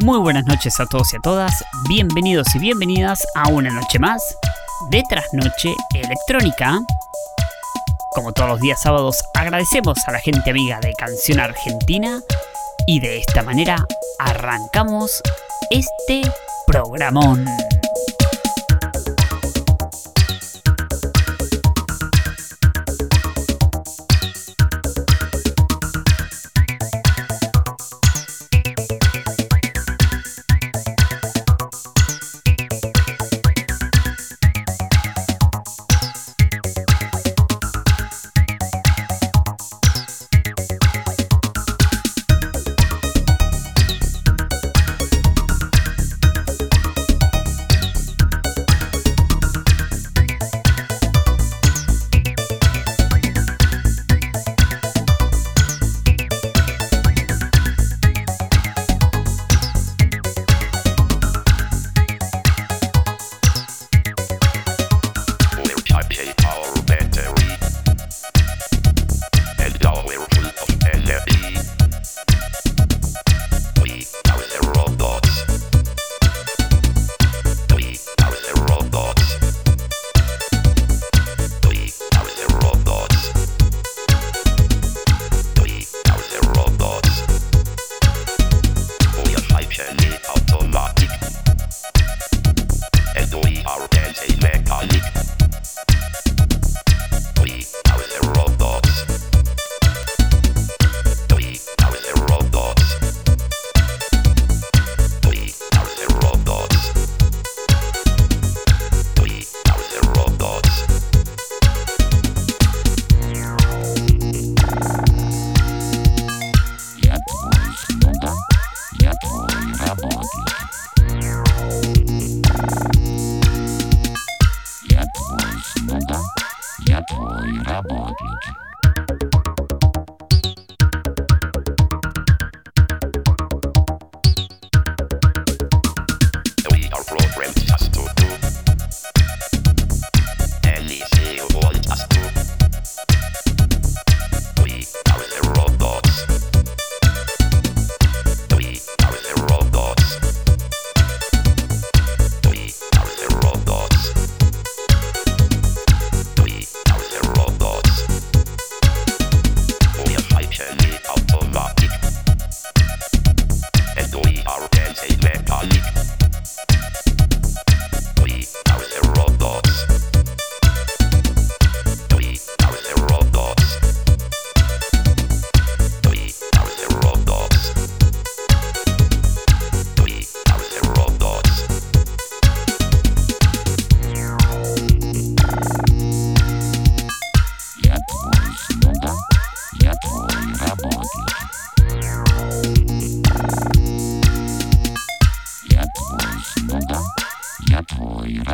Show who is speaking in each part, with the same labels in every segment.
Speaker 1: Muy buenas noches a todos y a todas. Bienvenidos y bienvenidas a una noche más de Trasnoche Electrónica. Como todos los días sábados, agradecemos a la gente amiga de Canción Argentina y de esta manera arrancamos este programón.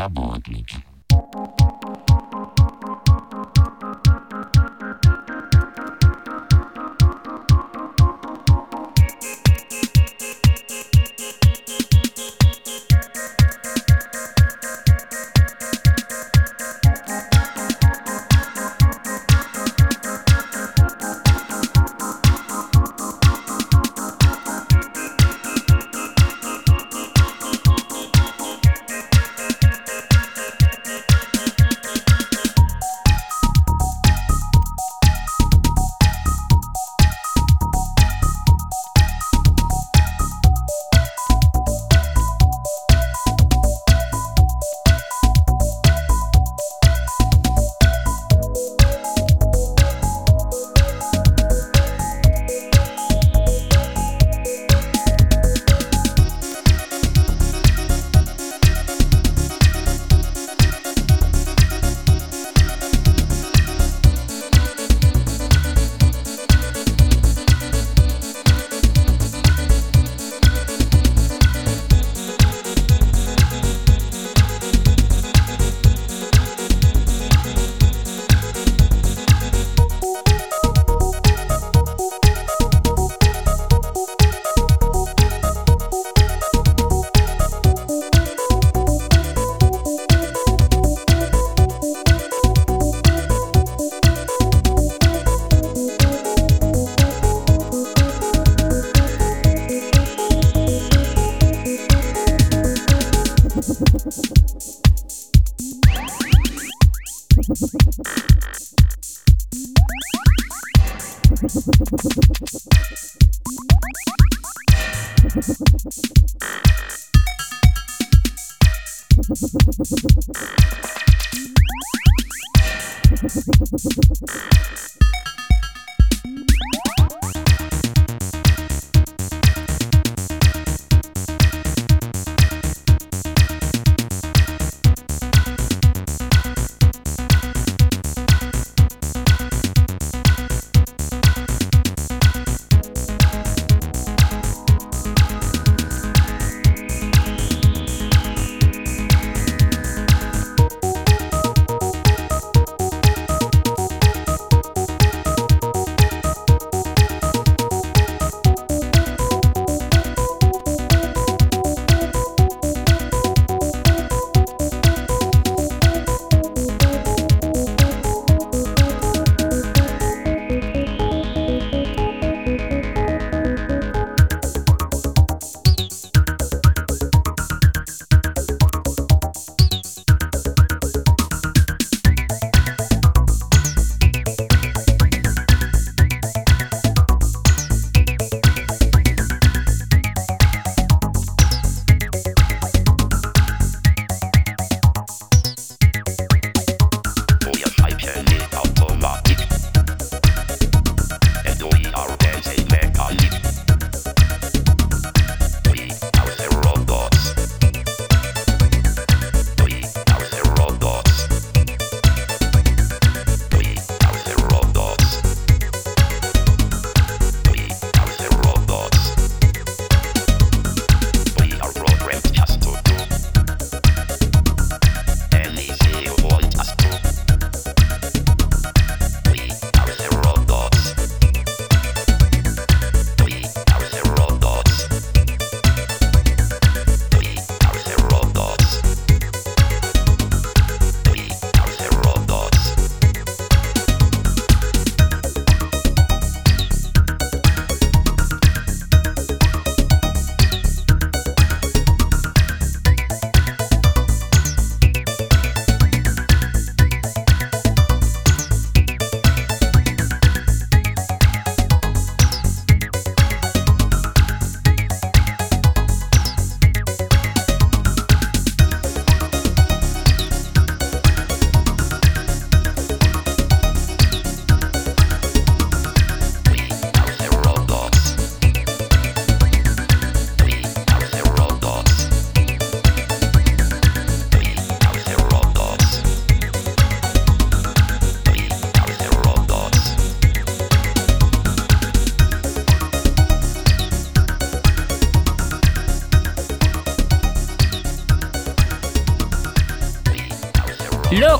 Speaker 1: работать.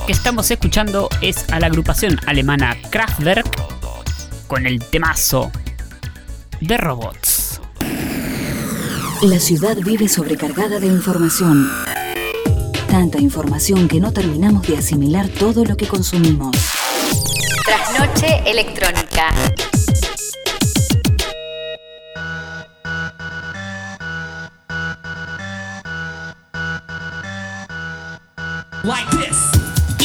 Speaker 1: Que estamos escuchando es a la agrupación alemana Kraftwerk con el temazo de robots.
Speaker 2: La ciudad vive sobrecargada de información. Tanta información que no terminamos de asimilar todo lo que consumimos.
Speaker 3: Trasnoche electrónica.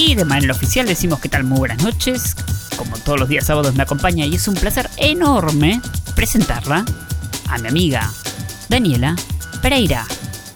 Speaker 1: Y de manera oficial decimos que tal muy buenas noches. Como todos los días sábados me acompaña y es un placer enorme presentarla a mi amiga Daniela Pereira.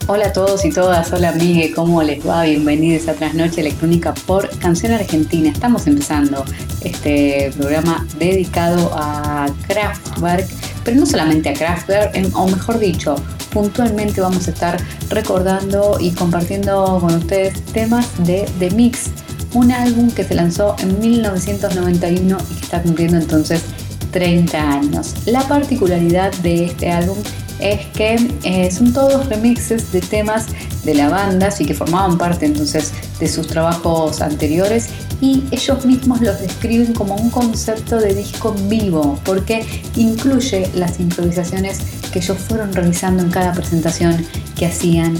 Speaker 4: Hola a todos y todas, hola amigue, ¿cómo les va? Bienvenidos a Trasnoche Electrónica por Canción Argentina. Estamos empezando este programa dedicado a Kraftwerk, pero no solamente a Kraftwerk, o mejor dicho, puntualmente vamos a estar recordando y compartiendo con ustedes temas de The Mix, un álbum que se lanzó en 1991 y que está cumpliendo entonces 30 años. La particularidad de este álbum es que eh, son todos remixes de temas de la banda, así que formaban parte entonces de sus trabajos anteriores y ellos mismos los describen como un concepto de disco vivo porque incluye las improvisaciones que ellos fueron realizando en cada presentación que hacían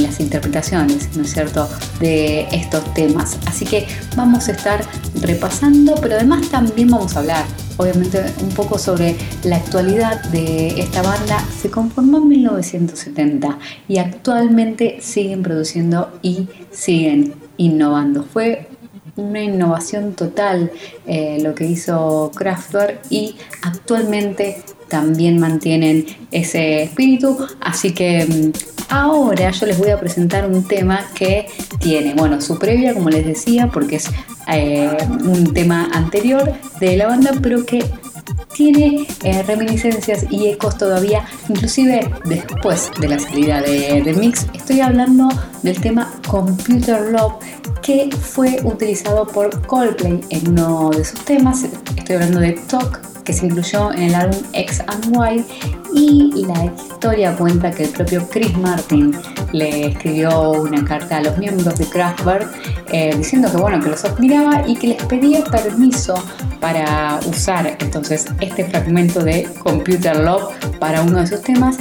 Speaker 4: las interpretaciones, ¿no es cierto?, de estos temas. Así que vamos a estar repasando, pero además también vamos a hablar obviamente un poco sobre la actualidad de esta banda. Se conformó en 1970 y actualmente siguen produciendo y siguen innovando. Fue una innovación total eh, lo que hizo Kraftwerk y actualmente también mantienen ese espíritu. Así que mm, ahora yo les voy a presentar un tema que tiene, bueno, su previa, como les decía, porque es eh, un tema anterior de la banda, pero que tiene eh, reminiscencias y ecos todavía, inclusive después de la salida de, de, Mix. Estoy hablando del tema Computer Love que fue utilizado por Coldplay en uno de sus temas. Estoy hablando de Talk que se incluyó en el álbum X and Y y la historia cuenta que el propio Chris Martin le escribió una carta a los miembros de Kraftwerk eh, diciendo que bueno que los admiraba y que les pedía permiso para usar entonces este fragmento de Computer Love para uno de sus temas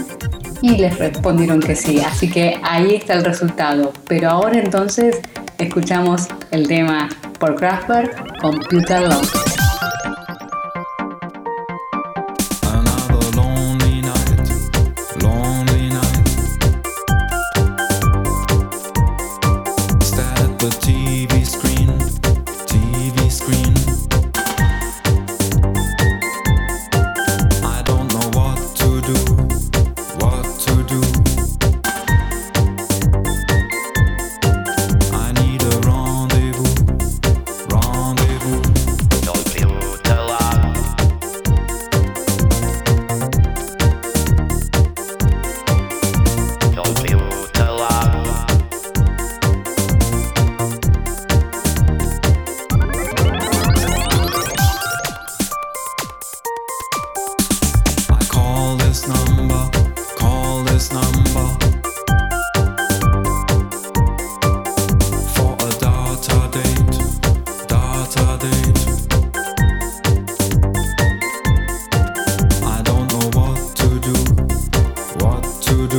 Speaker 4: y les respondieron que sí, así que ahí está el resultado. Pero ahora entonces escuchamos el tema por Kraftwerk, Computer Love.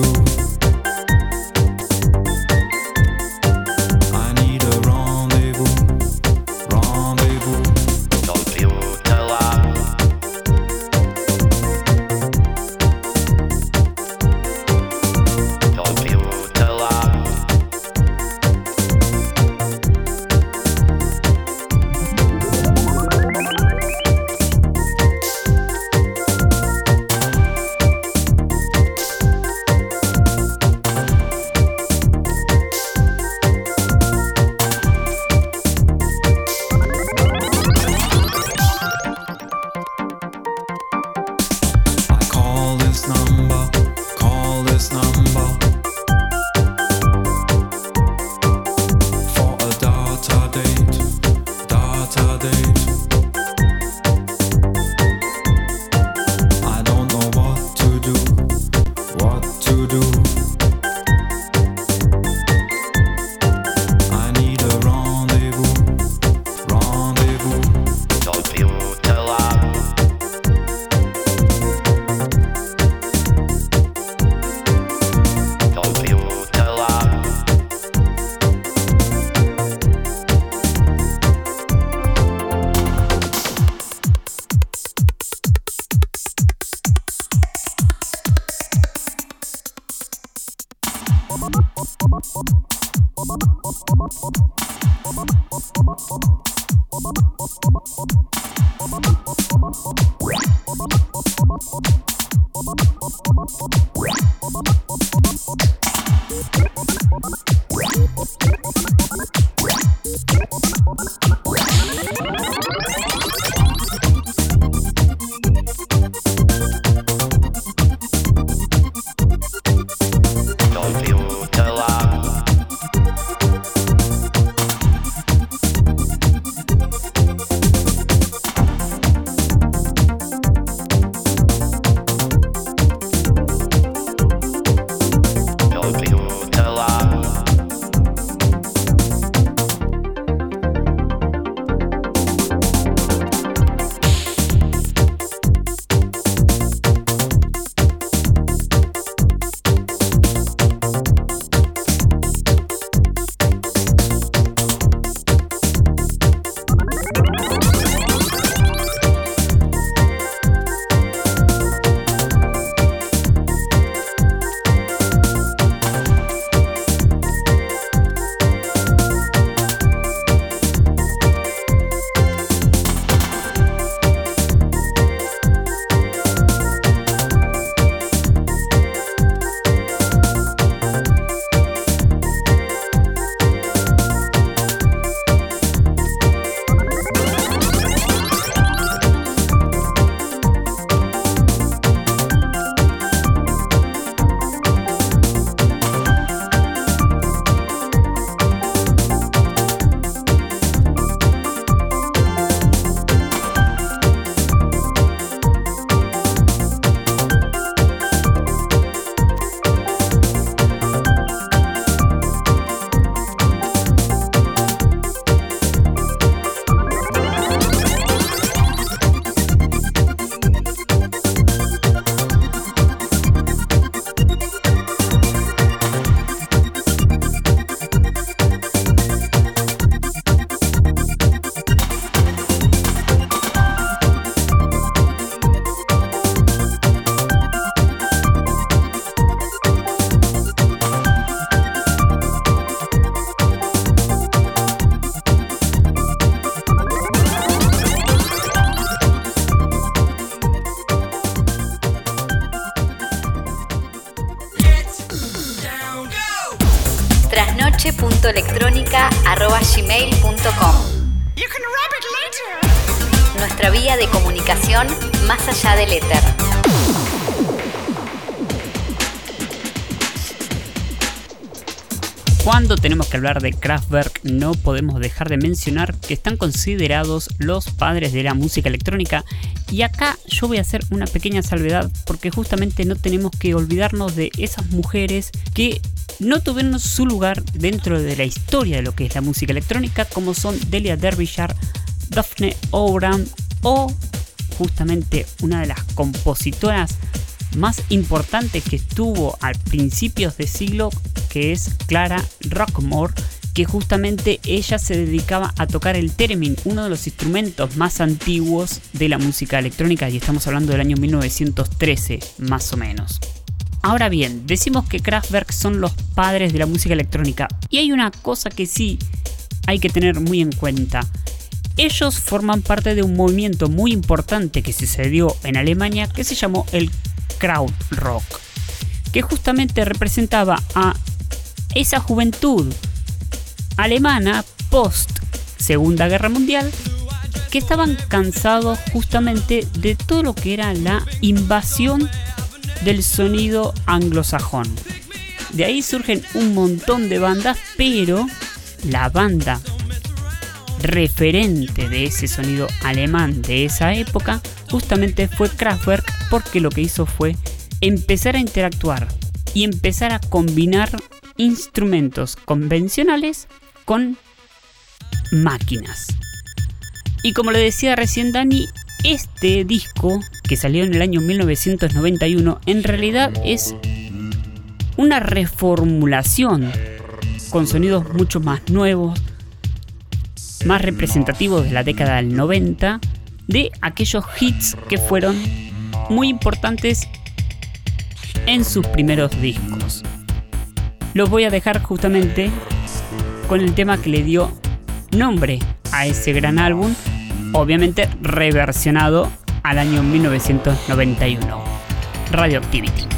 Speaker 1: do. Hablar de Kraftwerk no podemos dejar de mencionar que están considerados los padres de la música electrónica. Y acá yo voy a hacer una pequeña salvedad porque justamente no tenemos que olvidarnos de esas mujeres que no tuvieron su lugar dentro de la historia de lo que es la música electrónica como son Delia Derbyshire, Daphne Oram o justamente una de las compositoras más importantes que estuvo a principios de siglo que es Clara Rockmore que justamente ella se dedicaba a tocar el theremin, uno de los instrumentos más antiguos de la música electrónica y estamos hablando del año 1913 más o menos. Ahora bien, decimos que Kraftwerk son los padres de la música electrónica y hay una cosa que sí hay que tener muy en cuenta. Ellos forman parte de un movimiento muy importante que sucedió en Alemania que se llamó el Krautrock, que justamente representaba a esa juventud alemana post Segunda Guerra Mundial que estaban cansados justamente de todo lo que era la invasión del sonido anglosajón. De ahí surgen un montón de bandas, pero la banda referente de ese sonido alemán de esa época justamente fue Kraftwerk porque lo que hizo fue empezar a interactuar y empezar a combinar instrumentos convencionales con máquinas. Y como le decía recién Dani, este disco que salió en el año 1991 en realidad es una reformulación con sonidos mucho más nuevos, más representativos de la década del 90, de aquellos hits que fueron muy importantes en sus primeros discos. Los voy a dejar justamente con el tema que le dio nombre a ese gran álbum, obviamente reversionado al año 1991, Radioactivity.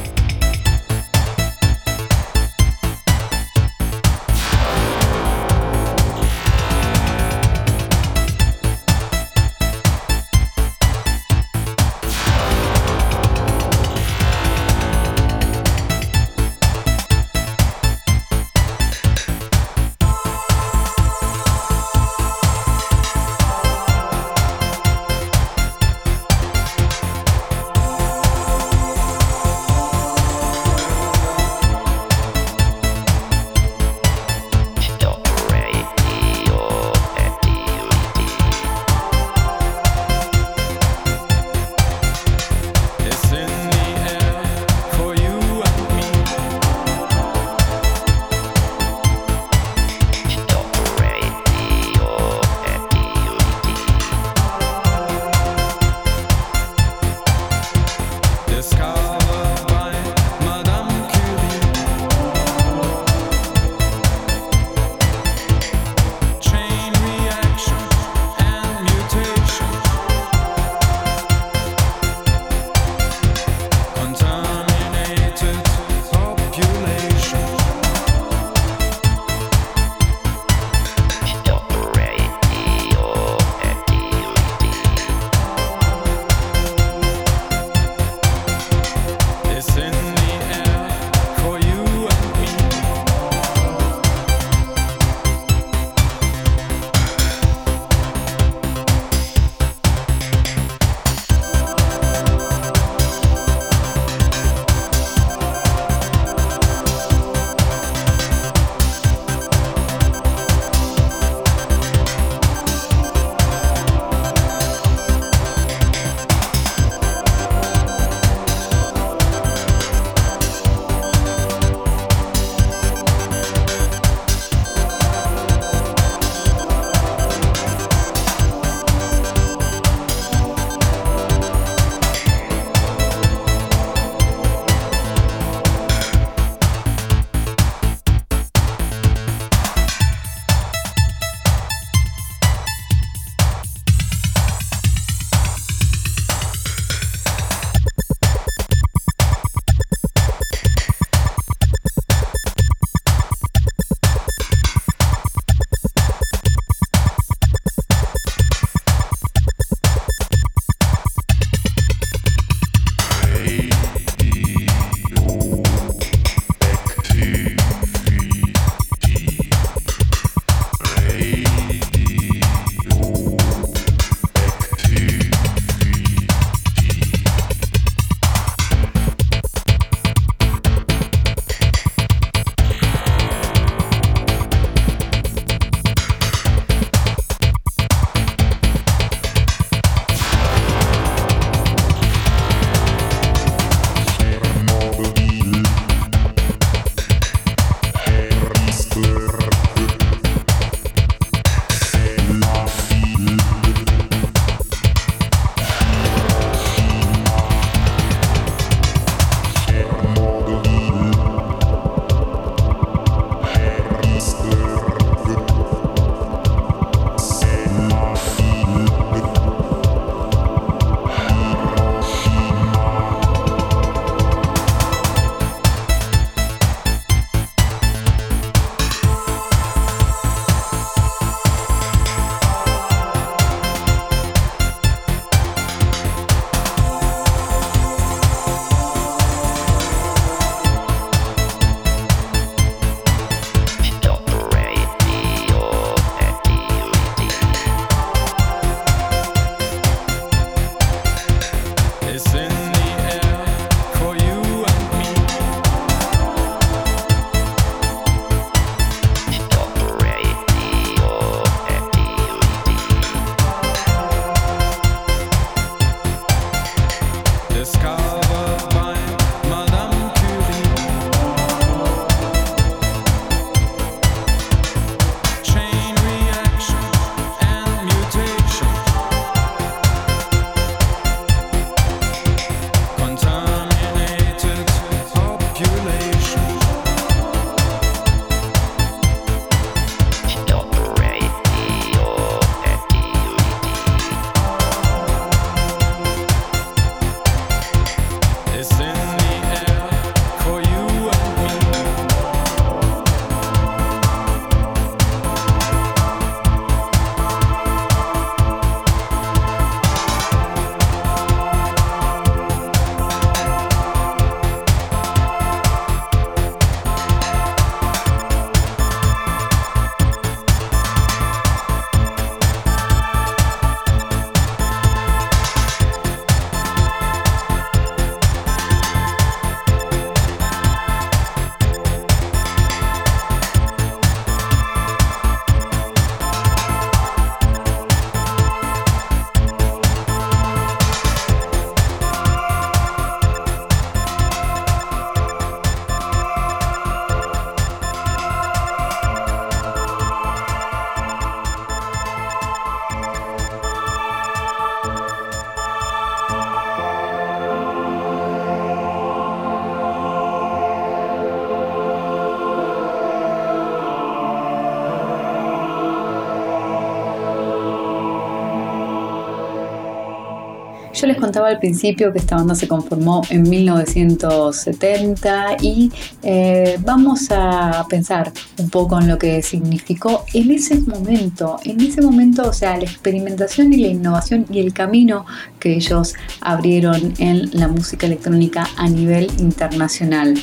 Speaker 4: Yo les contaba al principio que esta banda se conformó en 1970 y eh, vamos a pensar un poco en lo que significó en ese momento, en ese momento, o sea, la experimentación y la innovación y el camino que ellos abrieron en la música electrónica a nivel internacional.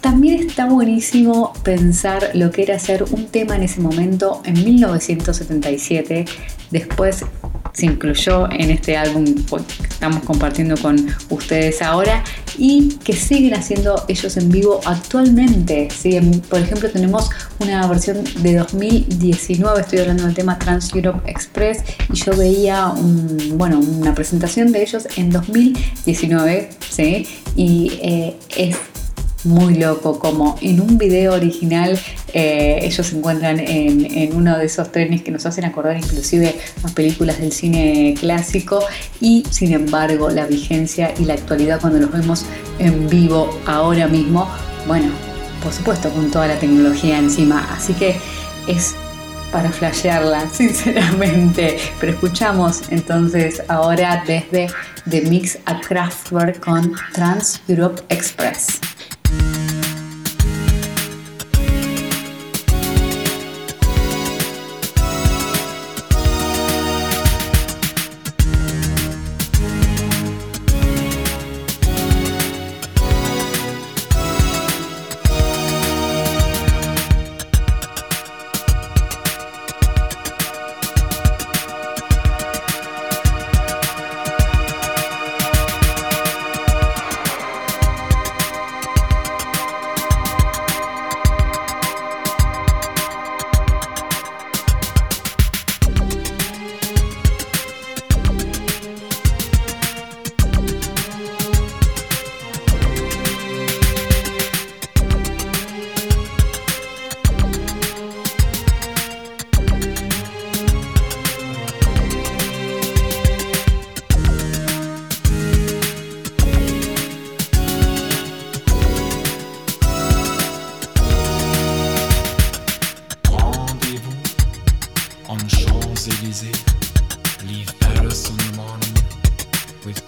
Speaker 4: También está buenísimo pensar lo que era hacer un tema en ese momento, en 1977. Después se incluyó en este álbum que estamos compartiendo con ustedes ahora y que siguen haciendo ellos en vivo actualmente. Por ejemplo, tenemos una versión de 2019, estoy hablando del tema Trans Europe Express y yo veía bueno, una presentación de ellos en 2019 ¿sí? y eh, es muy loco, como en un video original eh, ellos se encuentran en, uno de esos trenes que nos hacen acordar inclusive a películas del cine clásico y sin embargo la vigencia y la actualidad cuando los vemos en vivo ahora mismo, bueno, por supuesto con toda la tecnología encima, así que es para flashearla, sinceramente. Pero escuchamos entonces ahora desde The Mix at Kraftwerk con Trans Europe Express.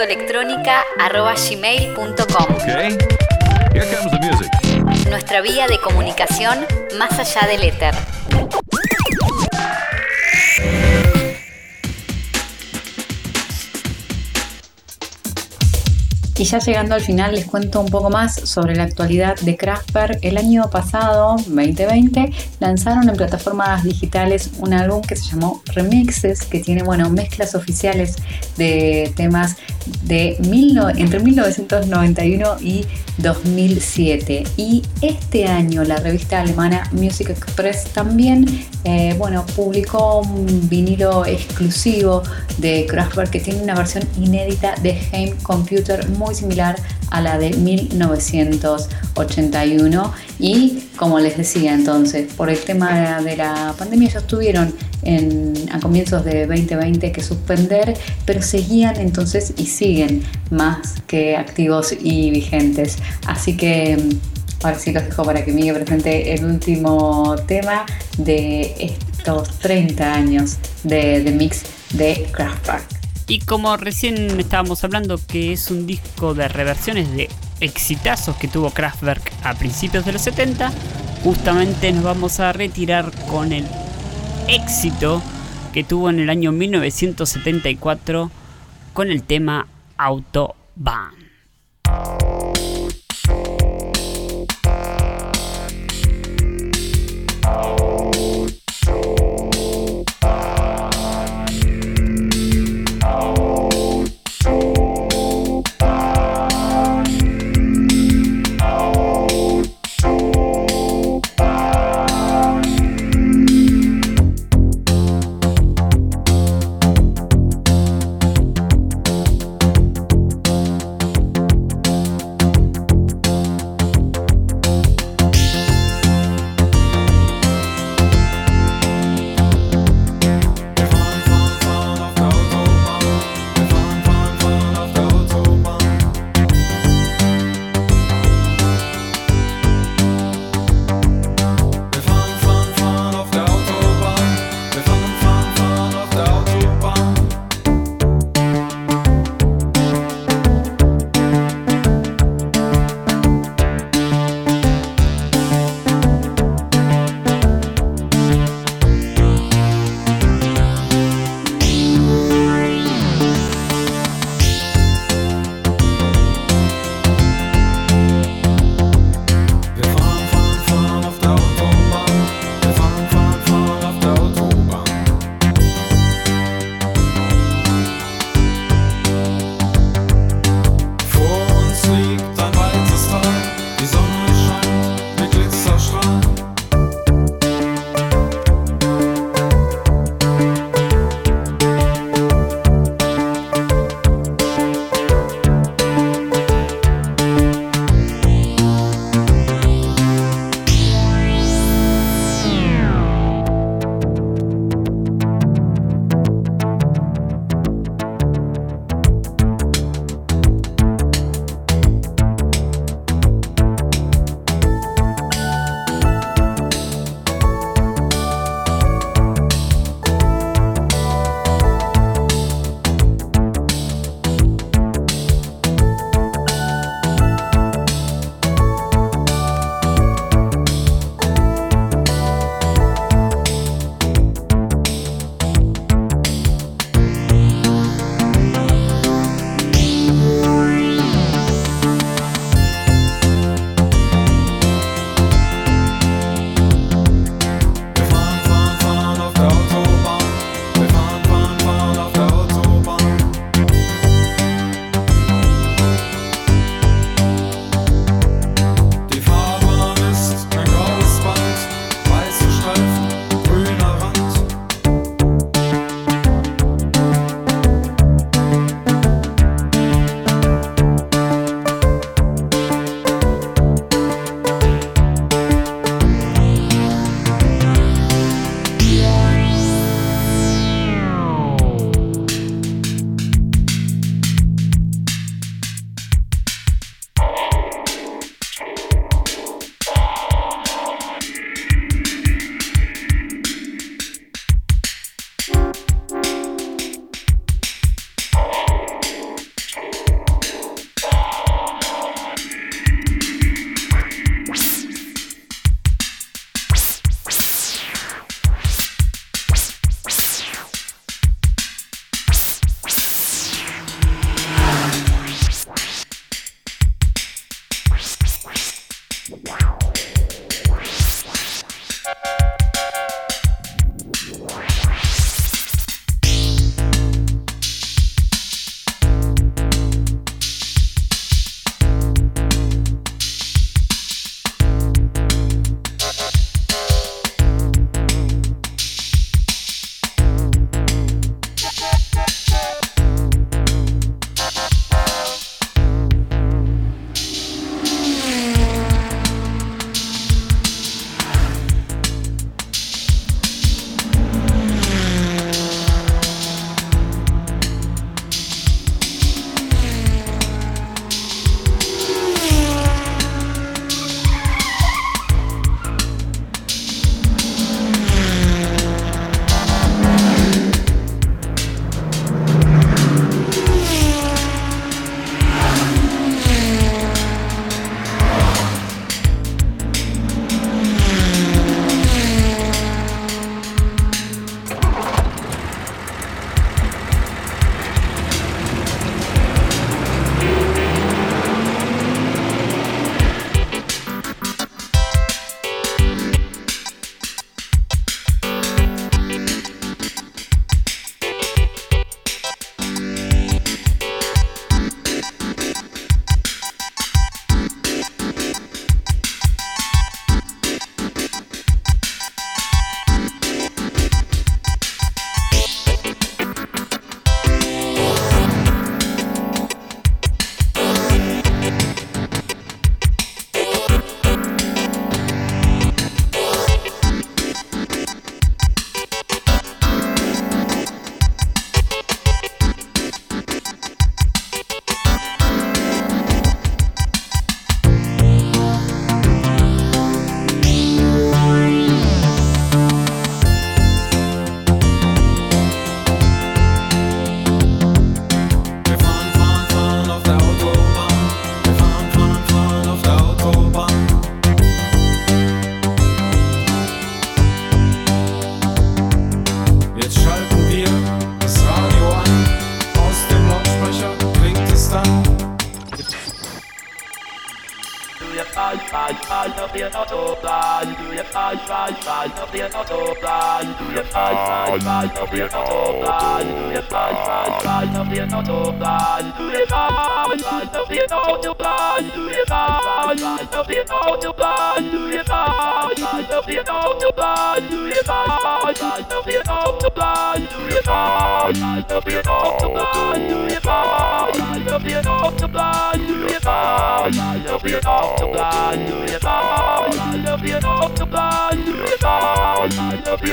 Speaker 3: trasnoche.electrónica.gmail.com
Speaker 5: Okay. Here comes the music.
Speaker 3: Nuestra vía de comunicación más allá del éter.
Speaker 4: Y ya llegando al final les cuento un poco más sobre la actualidad de Kraftwerk. El año pasado, 2020, lanzaron en plataformas digitales un álbum que se llamó Remixes, que tiene bueno, mezclas oficiales de temas de entre 1991 y 2007. Y este año la revista alemana Music Express también eh, bueno, publicó un vinilo exclusivo de Kraftwerk que tiene una versión inédita de Heim Computer muy similar a la de 1981 y como les decía entonces, por el tema de la pandemia ellos tuvieron a comienzos de 2020 que suspender, pero seguían entonces y siguen más que activos y vigentes. Así que mm, ahora sí los dejo para que Miguel presente el último tema de estos 30 años de, de mix de Kraftwerk.
Speaker 1: Y como recién estábamos hablando que es un disco de reversiones de exitazos que tuvo Kraftwerk a principios de los 70, justamente nos vamos a retirar con el éxito que tuvo en el año 1974 con el tema Autobahn.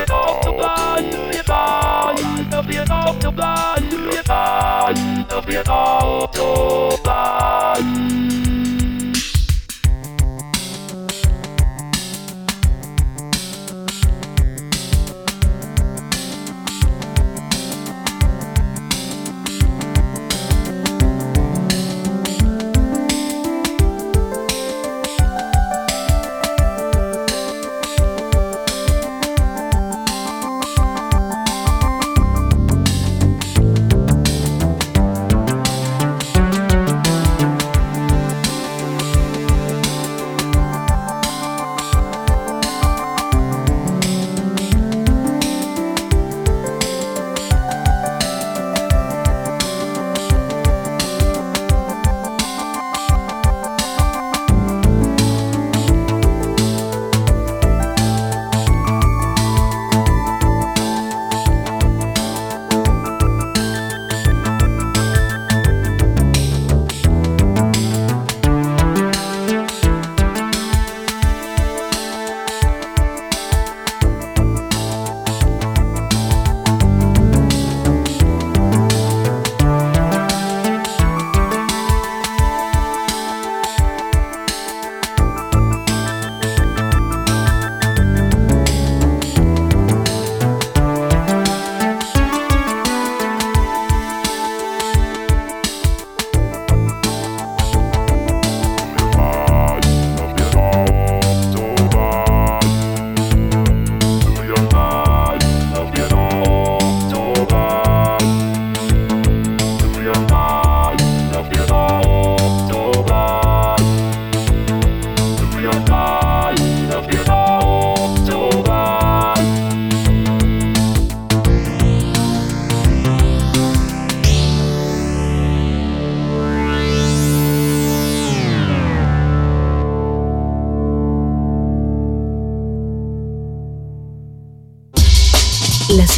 Speaker 2: Vietnam
Speaker 6: of the blind, Vietnam, the Vietnam of the blind, Vietnam, the Vietnam of the blind.